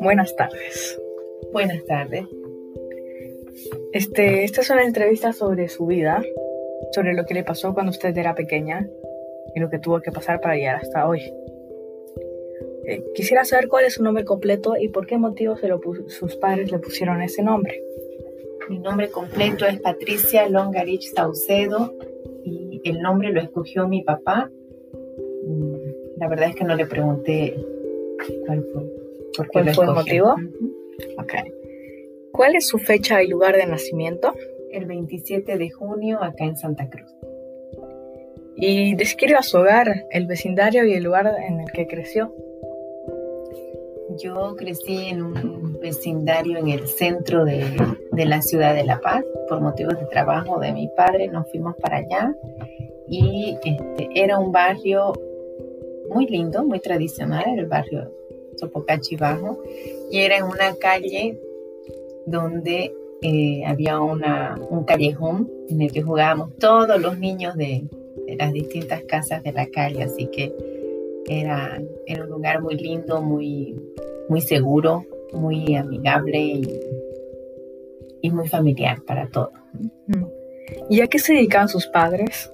Buenas tardes. Buenas tardes. Este, esta es una entrevista sobre su vida, sobre lo que le pasó cuando usted era pequeña y lo que tuvo que pasar para llegar hasta hoy. Eh, quisiera saber cuál es su nombre completo y por qué motivo se lo sus padres le pusieron ese nombre. Mi nombre completo es Patricia Longarich Saucedo y el nombre lo escogió mi papá. La verdad es que no le pregunté cuál fue, por qué fue el motivo. okay. ¿Cuál es su fecha y lugar de nacimiento? El 27 de junio acá en Santa Cruz. Y describa su hogar, el vecindario y el lugar en el que creció. Yo crecí en un vecindario en el centro de, la ciudad de La Paz. Por motivos de trabajo de mi padre nos fuimos para allá y este, era un barrio muy lindo, muy tradicional, el barrio Sopocachi Bajo, y era en una calle donde eh, había una, un callejón en el que jugábamos todos los niños de, de las distintas casas de la calle, así que era, era un lugar muy lindo, muy, muy seguro, muy amigable y, muy familiar para todos. ¿Y a qué se dedicaban sus padres?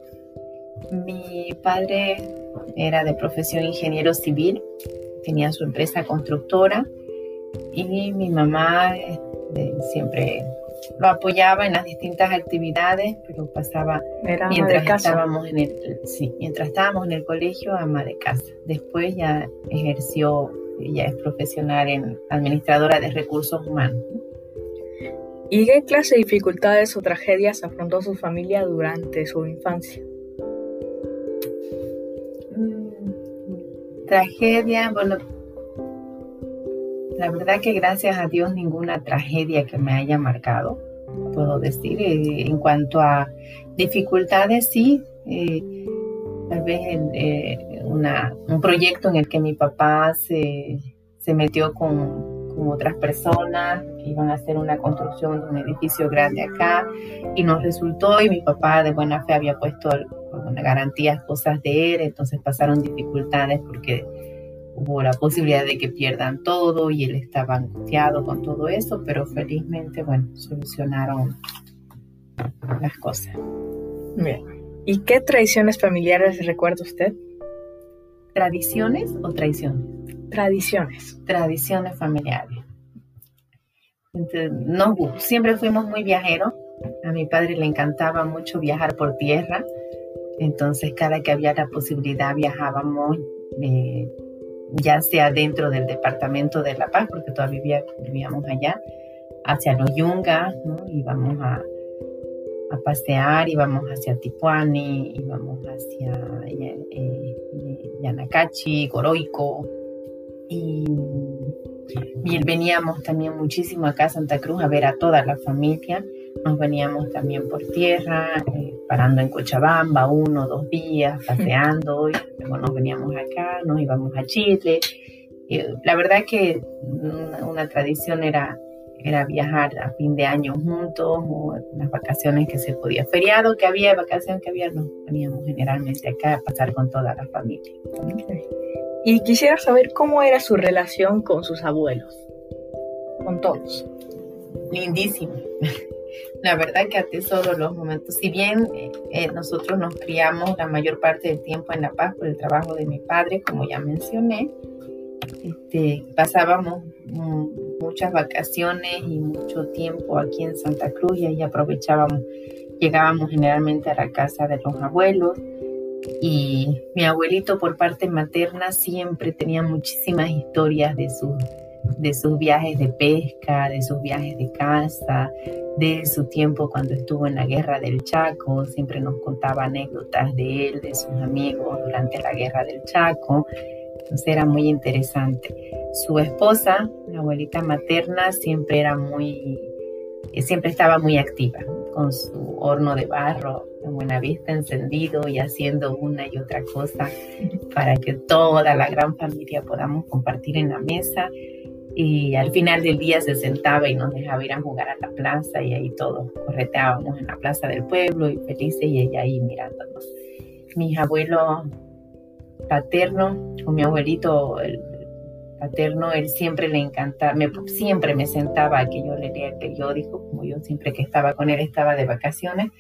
Mi padre era de profesión ingeniero civil, tenía su empresa constructora y mi mamá este, siempre lo apoyaba en las distintas actividades, pero pasaba mientras estábamos en el sí, mientras estábamos en el colegio ama de casa. Después ya ejerció, ella es profesional en administradora de recursos humanos. ¿Y qué clase de dificultades o tragedias afrontó su familia durante su infancia? Tragedia, bueno, la verdad que gracias a Dios ninguna tragedia que me haya marcado, puedo decir. Eh, en cuanto a dificultades, sí, eh, tal vez eh, un proyecto en el que mi papá se, metió con, otras personas que iban a hacer una construcción de un edificio grande acá y nos resultó y mi papá de buena fe había puesto una garantías cosas de él, entonces pasaron dificultades porque hubo la posibilidad de que pierdan todo y él estaba angustiado con todo eso, pero felizmente, bueno, solucionaron las cosas. Bien. ¿Y qué tradiciones familiares recuerda usted? ¿Tradiciones o traiciones? Tradiciones. Tradiciones familiares. no, siempre fuimos muy viajeros. A mi padre le encantaba mucho viajar por tierra. Entonces, cada que había la posibilidad viajábamos. Eh, ya sea dentro del departamento de La Paz, porque todavía vivíamos allá, hacia los Yungas, ¿no? íbamos a, a pasear, íbamos hacia Tipuani, íbamos hacia eh, eh, Yanacachi, Goroico, y, veníamos también muchísimo acá a Santa Cruz a ver a toda la familia, nos veníamos también por tierra, eh, parando en Cochabamba uno dos días, paseando, y luego nos veníamos acá, nos íbamos a Chile. la verdad que una, tradición era, era viajar a fin de año juntos, o las vacaciones que se podía, feriado que había, vacaciones que había, nos veníamos generalmente acá a pasar con toda la familia. Y quisiera saber cómo era su relación con sus abuelos, con todos. Lindísimo la verdad que atesoro los momentos. Si bien eh, nosotros nos criamos la mayor parte del tiempo en La Paz por el trabajo de mi padre, como ya mencioné, este, pasábamos mm, muchas vacaciones y mucho tiempo aquí en Santa Cruz y ahí aprovechábamos, llegábamos generalmente a la casa de los abuelos y mi abuelito por parte materna siempre tenía muchísimas historias de sus de sus viajes de pesca, de sus viajes de caza, de su tiempo cuando estuvo en la guerra del Chaco, siempre nos contaba anécdotas de él, de sus amigos durante la guerra del Chaco, entonces era muy interesante. Su esposa, la abuelita materna, siempre era muy, eh, siempre estaba muy activa, con su horno de barro en buena vista encendido y haciendo una y otra cosa para que toda la gran familia podamos compartir en la mesa y al final del día se sentaba y nos dejaba ir a jugar a la plaza y ahí todos correteábamos en la plaza del pueblo y felices y ella ahí mirándonos. Mis abuelos paterno, con mi abuelito el paterno, él siempre le encantaba, me, siempre me sentaba a que yo le lea el periódico, como yo siempre que estaba con él estaba de vacaciones,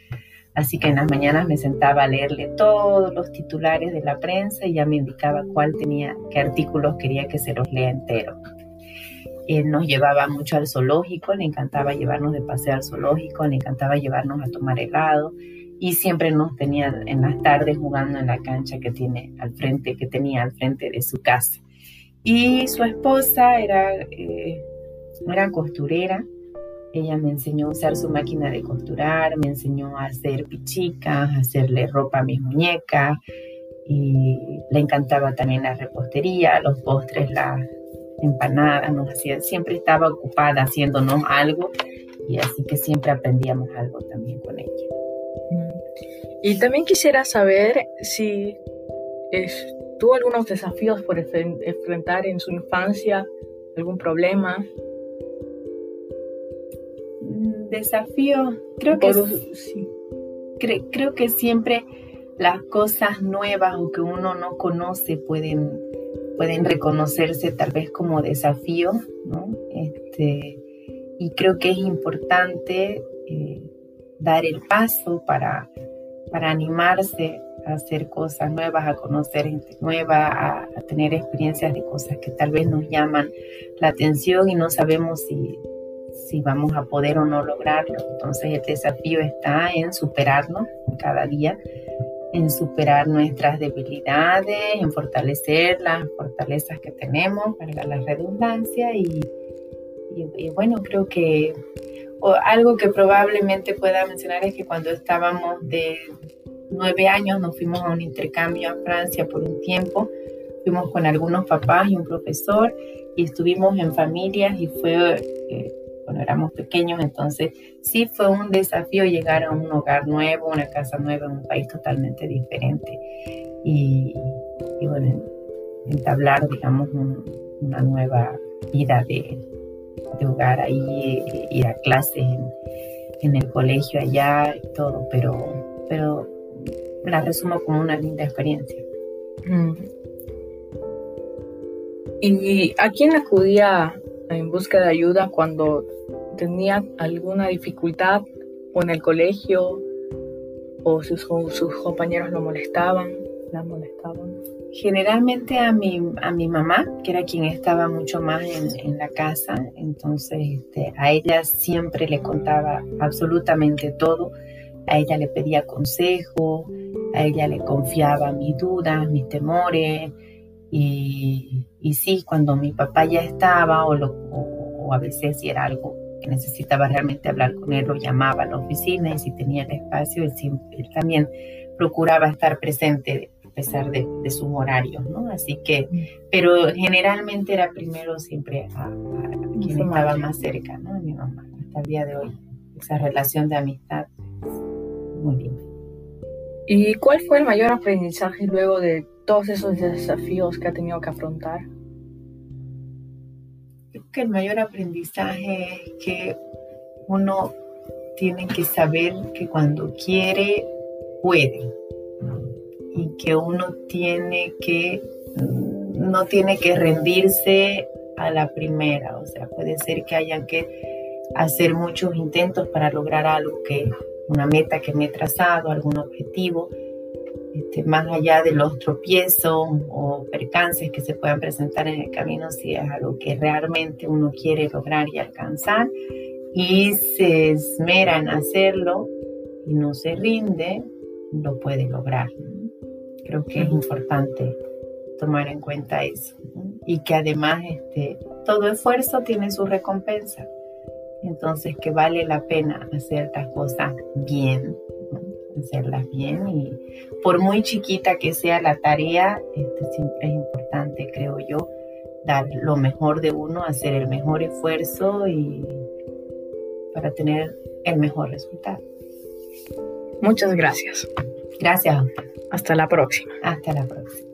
así que en las mañanas me sentaba a leerle todos los titulares de la prensa y ya me indicaba cuál tenía, qué artículos quería que se los lea entero. Él nos llevaba mucho al zoológico, le encantaba llevarnos de paseo al zoológico, le encantaba llevarnos a tomar helado y siempre nos tenía en las tardes jugando en la cancha que tiene al frente, que tenía al frente de su casa. Y su esposa era, eh, era costurera. Ella me enseñó a usar su máquina de costurar, me enseñó a hacer pichicas, a hacerle ropa a mis muñecas. Y le encantaba también la repostería, los postres, las empanadas, nos hacía, siempre estaba ocupada haciéndonos algo y así que siempre aprendíamos algo también con ella. Y también quisiera saber si tuvo algunos desafíos por enfrentar en su infancia, algún problema. Mm, desafío, creo que creo que siempre las cosas nuevas o que uno no conoce pueden, pueden reconocerse tal vez como desafío, ¿no? Este, y creo que es importante eh, dar el paso para para animarse a hacer cosas nuevas, a conocer gente nueva, a, tener experiencias de cosas que tal vez nos llaman la atención y no sabemos si, si vamos a poder o no lograrlo. Entonces el desafío está en superarnos cada día, en superar nuestras debilidades, en fortalecer las fortalezas que tenemos, para la redundancia y, bueno, creo que algo que probablemente pueda mencionar es que cuando estábamos de nueve años nos fuimos a un intercambio a Francia por un tiempo. Fuimos con algunos papás y un profesor y estuvimos en familias y fue eh, éramos pequeños, entonces sí fue un desafío llegar a un hogar nuevo, una casa nueva en un país totalmente diferente y, bueno, entablar, digamos, una nueva vida de, de hogar ahí, ir a clases en, el colegio allá y todo, pero, pero la resumo como una linda experiencia. Mm. ¿Y a quién acudía en busca de ayuda cuando tenía alguna dificultad o en el colegio o sus, sus compañeros lo molestaban, la molestaban? generalmente a mi, a mi mamá, que era quien estaba mucho más en, la casa, entonces este, a ella siempre le contaba absolutamente todo, a ella le pedía consejo, a ella le confiaba mis dudas, mis temores, y, y sí, cuando mi papá ya estaba o, o, a veces si era algo que necesitaba realmente hablar con él, lo llamaba a la oficina y si tenía el espacio, él, él también procuraba estar presente pesar de, sus horarios, ¿no? Así que, pero generalmente era primero siempre a, quien estaba más cerca, ¿no? A mi mamá, hasta el día de hoy. Esa relación de amistad, muy linda. ¿Y cuál fue el mayor aprendizaje luego de todos esos desafíos que ha tenido que afrontar? El mayor aprendizaje es que uno tiene que saber que cuando quiere, puede y que uno tiene que, no tiene que rendirse a la primera, o sea, puede ser que hayan que hacer muchos intentos para lograr algo que, una meta que me he trazado, algún objetivo, este, más allá de los tropiezos o percances que se puedan presentar en el camino, si es algo que realmente uno quiere lograr y alcanzar y se esmera en hacerlo y no se rinde, lo puede lograr. Creo que es importante tomar en cuenta eso y que además este, todo esfuerzo tiene su recompensa. Entonces que vale la pena hacer las cosas bien, hacerlas bien y por muy chiquita que sea la tarea, este, siempre es importante, creo yo, dar lo mejor de uno, hacer el mejor esfuerzo y para tener el mejor resultado. Muchas gracias. Gracias. Hasta la próxima. Hasta la próxima.